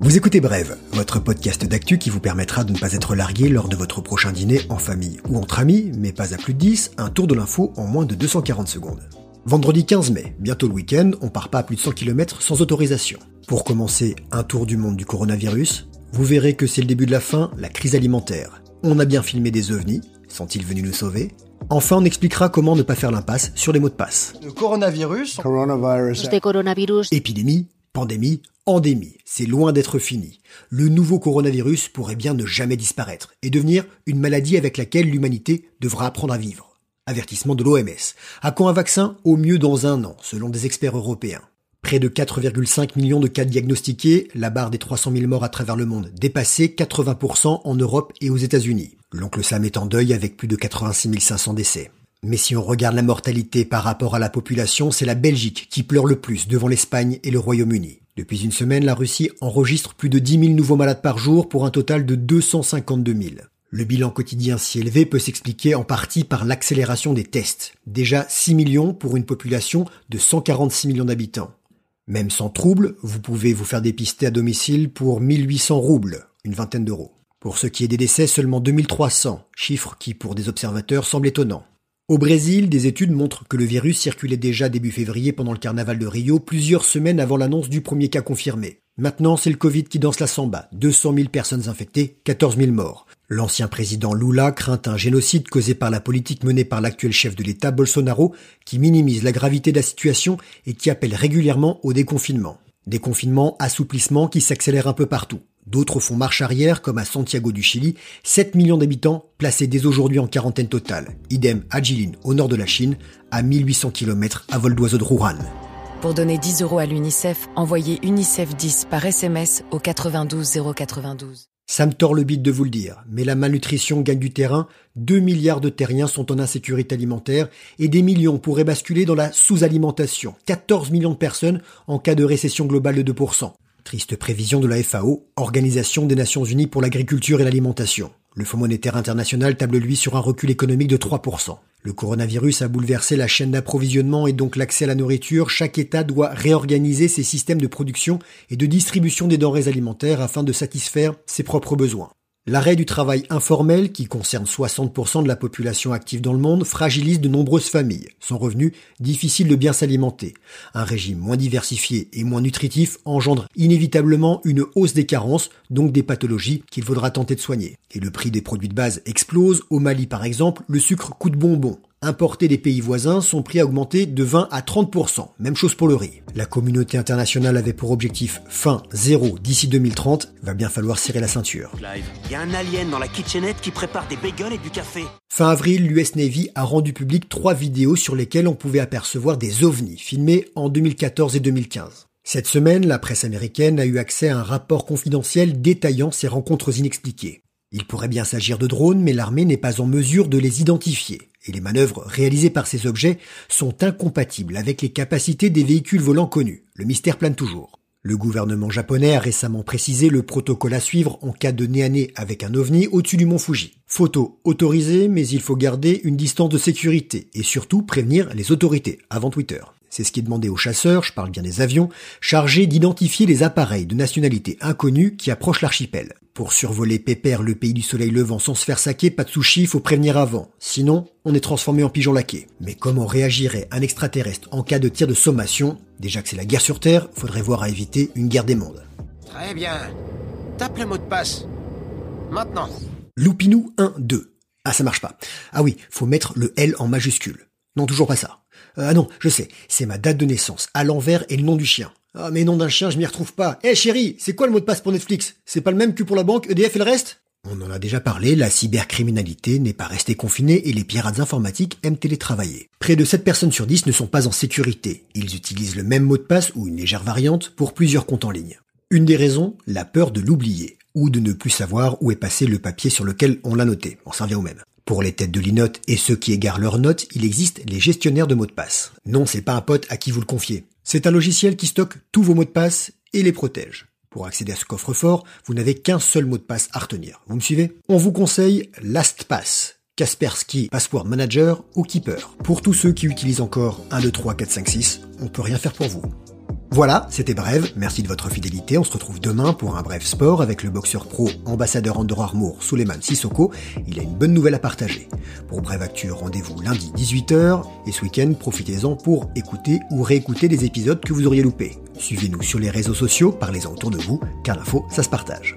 Vous écoutez Brève, votre podcast d'actu qui vous permettra de ne pas être largué lors de votre prochain dîner en famille ou entre amis, mais pas à plus de 10, un tour de l'info en moins de 240 secondes. Vendredi 15 mai, bientôt le week-end, on part pas à plus de 100 km sans autorisation. Pour commencer, un tour du monde du coronavirus. Vous verrez que c'est le début de la fin, la crise alimentaire. On a bien filmé des ovnis, sont-ils venus nous sauver? Enfin, on expliquera comment ne pas faire l'impasse sur les mots de passe. Le coronavirus. coronavirus. Épidémie, pandémie, endémie, c'est loin d'être fini. Le nouveau coronavirus pourrait bien ne jamais disparaître et devenir une maladie avec laquelle l'humanité devra apprendre à vivre. Avertissement de l'OMS. À quand un vaccin? Au mieux dans un an, selon des experts européens. Près de 4,5 millions de cas diagnostiqués, la barre des 300 000 morts à travers le monde dépassée, 80% en Europe et aux États-Unis. L'oncle Sam est en deuil avec plus de 86 500 décès. Mais si on regarde la mortalité par rapport à la population, c'est la Belgique qui pleure le plus devant l'Espagne et le Royaume-Uni. Depuis une semaine, la Russie enregistre plus de 10 000 nouveaux malades par jour pour un total de 252 000. Le bilan quotidien si élevé peut s'expliquer en partie par l'accélération des tests. Déjà 6 millions pour une population de 146 millions d'habitants. Même sans trouble, vous pouvez vous faire dépister à domicile pour 1800 roubles, une vingtaine d'euros. Pour ce qui est des décès, seulement 2300, chiffre qui pour des observateurs semble étonnant. Au Brésil, des études montrent que le virus circulait déjà début février pendant le carnaval de Rio, plusieurs semaines avant l'annonce du premier cas confirmé. Maintenant, c'est le Covid qui danse la samba. 200 000 personnes infectées, 14 000 morts. L'ancien président Lula craint un génocide causé par la politique menée par l'actuel chef de l'État Bolsonaro, qui minimise la gravité de la situation et qui appelle régulièrement au déconfinement. Déconfinement, assouplissement qui s'accélère un peu partout. D'autres font marche arrière, comme à Santiago du Chili, 7 millions d'habitants placés dès aujourd'hui en quarantaine totale. Idem à Jilin, au nord de la Chine, à 1800 km à vol d'oiseau de Wuhan. Pour donner 10 euros à l'UNICEF, envoyez UNICEF 10 par SMS au 92 092. Ça me tord le bide de vous le dire, mais la malnutrition gagne du terrain, 2 milliards de terriens sont en insécurité alimentaire et des millions pourraient basculer dans la sous-alimentation, 14 millions de personnes en cas de récession globale de 2%. Triste prévision de la FAO, Organisation des Nations Unies pour l'agriculture et l'alimentation. Le Fonds monétaire international table lui sur un recul économique de 3%. Le coronavirus a bouleversé la chaîne d'approvisionnement et donc l'accès à la nourriture. Chaque État doit réorganiser ses systèmes de production et de distribution des denrées alimentaires afin de satisfaire ses propres besoins. L'arrêt du travail informel, qui concerne 60% de la population active dans le monde, fragilise de nombreuses familles. Sans revenu, difficile de bien s'alimenter. Un régime moins diversifié et moins nutritif engendre inévitablement une hausse des carences, donc des pathologies qu'il faudra tenter de soigner. Et le prix des produits de base explose. Au Mali, par exemple, le sucre coûte bonbon importés des pays voisins, sont prix à augmenter de 20 à 30%. Même chose pour le riz. La communauté internationale avait pour objectif fin zéro d'ici 2030. Va bien falloir serrer la ceinture. Clive, y a un alien dans la kitchenette qui prépare des bagels et du café. Fin avril, l'US Navy a rendu public trois vidéos sur lesquelles on pouvait apercevoir des ovnis filmés en 2014 et 2015. Cette semaine, la presse américaine a eu accès à un rapport confidentiel détaillant ces rencontres inexpliquées. Il pourrait bien s'agir de drones, mais l'armée n'est pas en mesure de les identifier et les manœuvres réalisées par ces objets sont incompatibles avec les capacités des véhicules volants connus. Le mystère plane toujours. Le gouvernement japonais a récemment précisé le protocole à suivre en cas de nez à nez avec un ovni au-dessus du mont Fuji. Photo autorisée, mais il faut garder une distance de sécurité et surtout prévenir les autorités avant Twitter. C'est ce qui est demandé aux chasseurs, je parle bien des avions, chargés d'identifier les appareils de nationalité inconnue qui approchent l'archipel. Pour survoler Pépère, le pays du soleil levant sans se faire saquer, pas de sushi, faut prévenir avant. Sinon, on est transformé en pigeon laqué. Mais comment réagirait un extraterrestre en cas de tir de sommation? Déjà que c'est la guerre sur Terre, faudrait voir à éviter une guerre des mondes. Très bien. Tape le mot de passe. Maintenant. Loupinou 1, 2. Ah, ça marche pas. Ah oui, faut mettre le L en majuscule. Non, toujours pas ça. Euh, ah non, je sais, c'est ma date de naissance, à l'envers et le nom du chien. Ah mais nom d'un chien, je m'y retrouve pas. Eh chérie, c'est quoi le mot de passe pour Netflix? C'est pas le même que pour la banque, EDF et le reste? On en a déjà parlé, la cybercriminalité n'est pas restée confinée et les pirates informatiques aiment télétravailler. Près de 7 personnes sur 10 ne sont pas en sécurité. Ils utilisent le même mot de passe ou une légère variante pour plusieurs comptes en ligne. Une des raisons, la peur de l'oublier ou de ne plus savoir où est passé le papier sur lequel on l'a noté. On s'en vient au même. Pour les têtes de l'inote et ceux qui égarent leurs notes, il existe les gestionnaires de mots de passe. Non, c'est pas un pote à qui vous le confiez. C'est un logiciel qui stocke tous vos mots de passe et les protège. Pour accéder à ce coffre-fort, vous n'avez qu'un seul mot de passe à retenir. Vous me suivez? On vous conseille LastPass, Kaspersky Password Manager ou Keeper. Pour tous ceux qui utilisent encore 1, 2, 3, 4, 5, 6, on peut rien faire pour vous. Voilà, c'était Bref, merci de votre fidélité, on se retrouve demain pour un bref sport avec le boxeur pro ambassadeur Under Armour Suleiman Sissoko, il a une bonne nouvelle à partager. Pour Bref Actu, rendez-vous lundi 18h, et ce week-end, profitez-en pour écouter ou réécouter des épisodes que vous auriez loupés. Suivez-nous sur les réseaux sociaux, parlez-en autour de vous, car l'info, ça se partage.